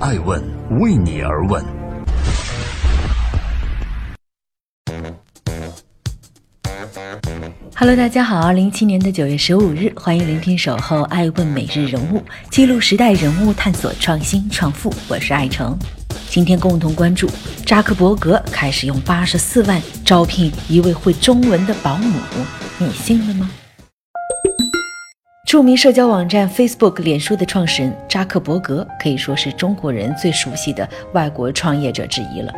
爱问为你而问。Hello，大家好，二零一七年的九月十五日，欢迎聆听《守候爱问每日人物》，记录时代人物，探索创新创富。我是爱成，今天共同关注扎克伯格开始用八十四万招聘一位会中文的保姆，你信了吗？著名社交网站 Facebook 脸书的创始人扎克伯格可以说是中国人最熟悉的外国创业者之一了。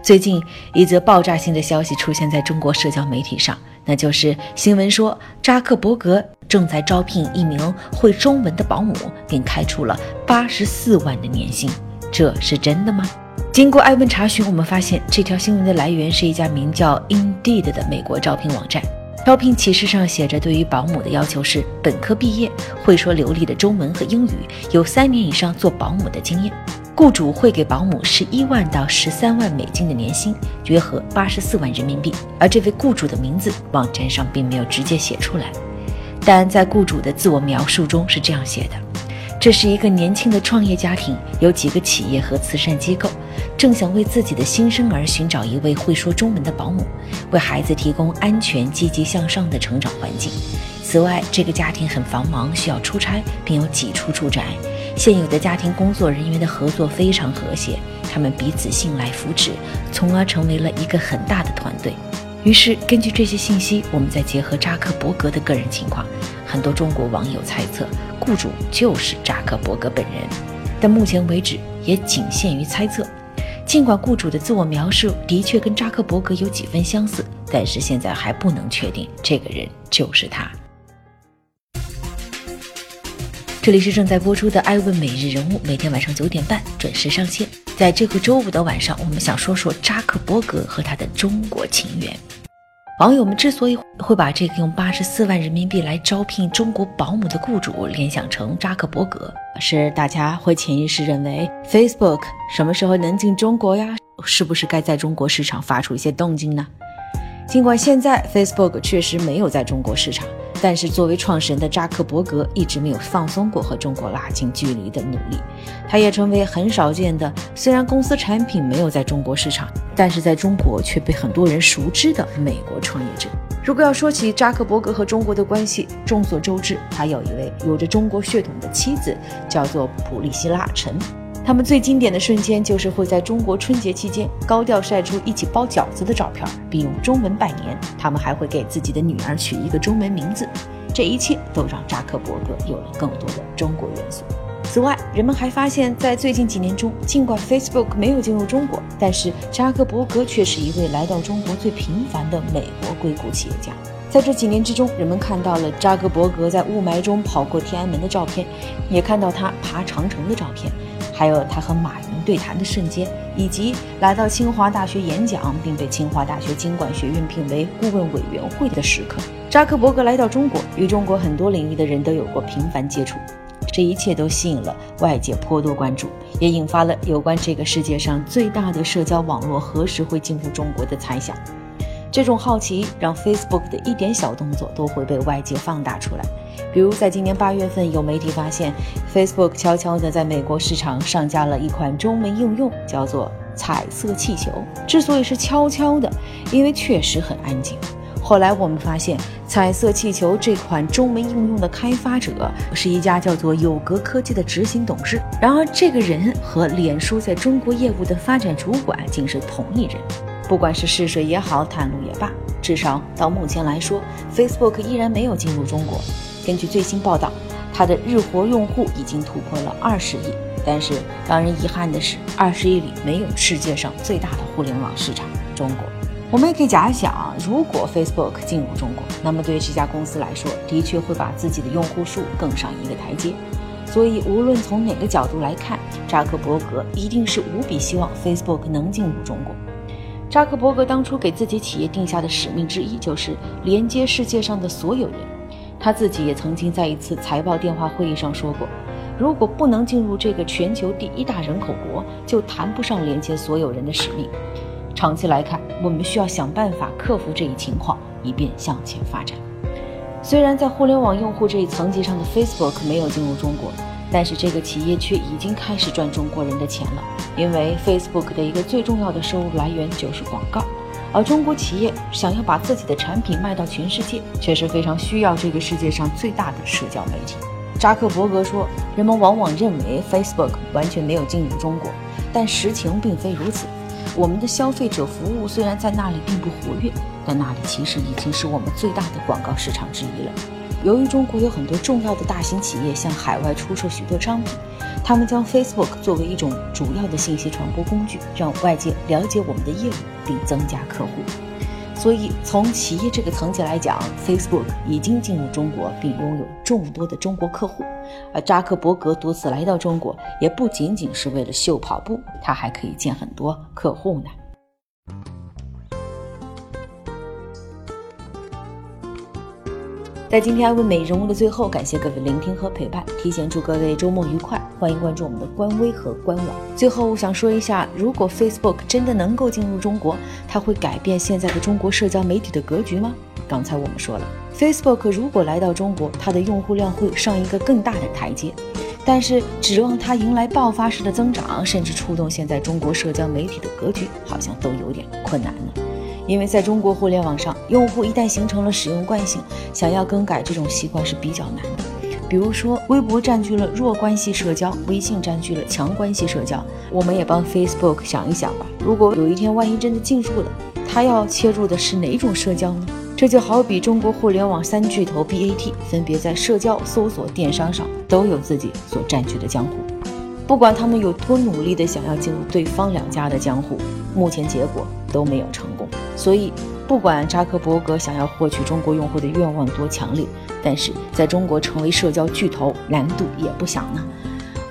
最近一则爆炸性的消息出现在中国社交媒体上，那就是新闻说扎克伯格正在招聘一名会中文的保姆，并开出了八十四万的年薪。这是真的吗？经过艾问查询，我们发现这条新闻的来源是一家名叫 Indeed 的美国招聘网站。招聘启事上写着，对于保姆的要求是本科毕业，会说流利的中文和英语，有三年以上做保姆的经验。雇主会给保姆十一万到十三万美金的年薪，约合八十四万人民币。而这位雇主的名字，网站上并没有直接写出来，但在雇主的自我描述中是这样写的。这是一个年轻的创业家庭，有几个企业和慈善机构，正想为自己的新生儿寻找一位会说中文的保姆，为孩子提供安全、积极向上的成长环境。此外，这个家庭很繁忙，需要出差，并有几处住宅。现有的家庭工作人员的合作非常和谐，他们彼此信赖、扶持，从而成为了一个很大的团队。于是，根据这些信息，我们再结合扎克伯格的个人情况，很多中国网友猜测，雇主就是扎克伯格本人。但目前为止，也仅限于猜测。尽管雇主的自我描述的确跟扎克伯格有几分相似，但是现在还不能确定这个人就是他。这里是正在播出的《爱问每日人物》，每天晚上九点半准时上线。在这个周五的晚上，我们想说说扎克伯格和他的中国情缘。网友们之所以会把这个用八十四万人民币来招聘中国保姆的雇主联想成扎克伯格，是大家会潜意识认为 Facebook 什么时候能进中国呀？是不是该在中国市场发出一些动静呢？尽管现在 Facebook 确实没有在中国市场。但是，作为创始人的扎克伯格一直没有放松过和中国拉近距离的努力。他也成为很少见的，虽然公司产品没有在中国市场，但是在中国却被很多人熟知的美国创业者。如果要说起扎克伯格和中国的关系，众所周知，他有一位有着中国血统的妻子，叫做普利希拉·陈。他们最经典的瞬间就是会在中国春节期间高调晒出一起包饺子的照片，并用中文拜年。他们还会给自己的女儿取一个中文名字，这一切都让扎克伯格有了更多的中国元素。此外，人们还发现，在最近几年中，尽管 Facebook 没有进入中国，但是扎克伯格却是一位来到中国最频繁的美国硅谷企业家。在这几年之中，人们看到了扎克伯格在雾霾中跑过天安门的照片，也看到他爬长城的照片，还有他和马云对谈的瞬间，以及来到清华大学演讲并被清华大学经管学院聘为顾问委员会的时刻。扎克伯格来到中国，与中国很多领域的人都有过频繁接触，这一切都吸引了外界颇多关注，也引发了有关这个世界上最大的社交网络何时会进入中国的猜想。这种好奇让 Facebook 的一点小动作都会被外界放大出来。比如，在今年八月份，有媒体发现 Facebook 悄悄地在美国市场上架了一款中文应用，叫做“彩色气球”。之所以是悄悄的，因为确实很安静。后来我们发现，“彩色气球”这款中文应用的开发者是一家叫做有格科技的执行董事。然而，这个人和脸书在中国业务的发展主管竟是同一人。不管是试水也好，探路也罢，至少到目前来说，Facebook 依然没有进入中国。根据最新报道，它的日活用户已经突破了二十亿。但是让人遗憾的是，二十亿里没有世界上最大的互联网市场——中国。我们也可以假想，如果 Facebook 进入中国，那么对这家公司来说，的确会把自己的用户数更上一个台阶。所以，无论从哪个角度来看，扎克伯格一定是无比希望 Facebook 能进入中国。扎克伯格当初给自己企业定下的使命之一，就是连接世界上的所有人。他自己也曾经在一次财报电话会议上说过，如果不能进入这个全球第一大人口国，就谈不上连接所有人的使命。长期来看，我们需要想办法克服这一情况，以便向前发展。虽然在互联网用户这一层级上的 Facebook 没有进入中国。但是这个企业却已经开始赚中国人的钱了，因为 Facebook 的一个最重要的收入来源就是广告，而中国企业想要把自己的产品卖到全世界，却是非常需要这个世界上最大的社交媒体。扎克伯格说：“人们往往认为 Facebook 完全没有进入中国，但实情并非如此。我们的消费者服务虽然在那里并不活跃，但那里其实已经是我们最大的广告市场之一了。由于中国有很多重要的大型企业向海外出售许多商品，他们将 Facebook 作为一种主要的信息传播工具，让外界了解我们的业务并增加客户。”所以，从企业这个层级来讲，Facebook 已经进入中国，并拥有众多的中国客户。而扎克伯格多次来到中国，也不仅仅是为了秀跑步，他还可以见很多客户呢。在今天爱问美人物的最后，感谢各位聆听和陪伴，提前祝各位周末愉快。欢迎关注我们的官微和官网。最后，我想说一下，如果 Facebook 真的能够进入中国，它会改变现在的中国社交媒体的格局吗？刚才我们说了，Facebook 如果来到中国，它的用户量会上一个更大的台阶，但是指望它迎来爆发式的增长，甚至触动现在中国社交媒体的格局，好像都有点困难了。因为在中国互联网上，用户一旦形成了使用惯性，想要更改这种习惯是比较难的。比如说，微博占据了弱关系社交，微信占据了强关系社交。我们也帮 Facebook 想一想吧，如果有一天万一真的进入了，它要切入的是哪种社交呢？这就好比中国互联网三巨头 BAT，分别在社交、搜索、电商上都有自己所占据的江湖。不管他们有多努力的想要进入对方两家的江湖，目前结果都没有成功。所以，不管扎克伯格想要获取中国用户的愿望多强烈，但是在中国成为社交巨头难度也不小呢。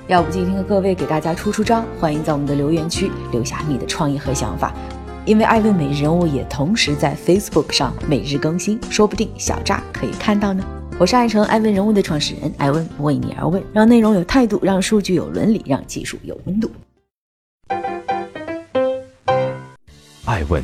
要不今天各位给大家出出招，欢迎在我们的留言区留下你的创意和想法，因为艾问美人物也同时在 Facebook 上每日更新，说不定小扎可以看到呢。我是爱成艾问人物的创始人艾问，为你而问，让内容有态度，让数据有伦理，让技术有温度。爱问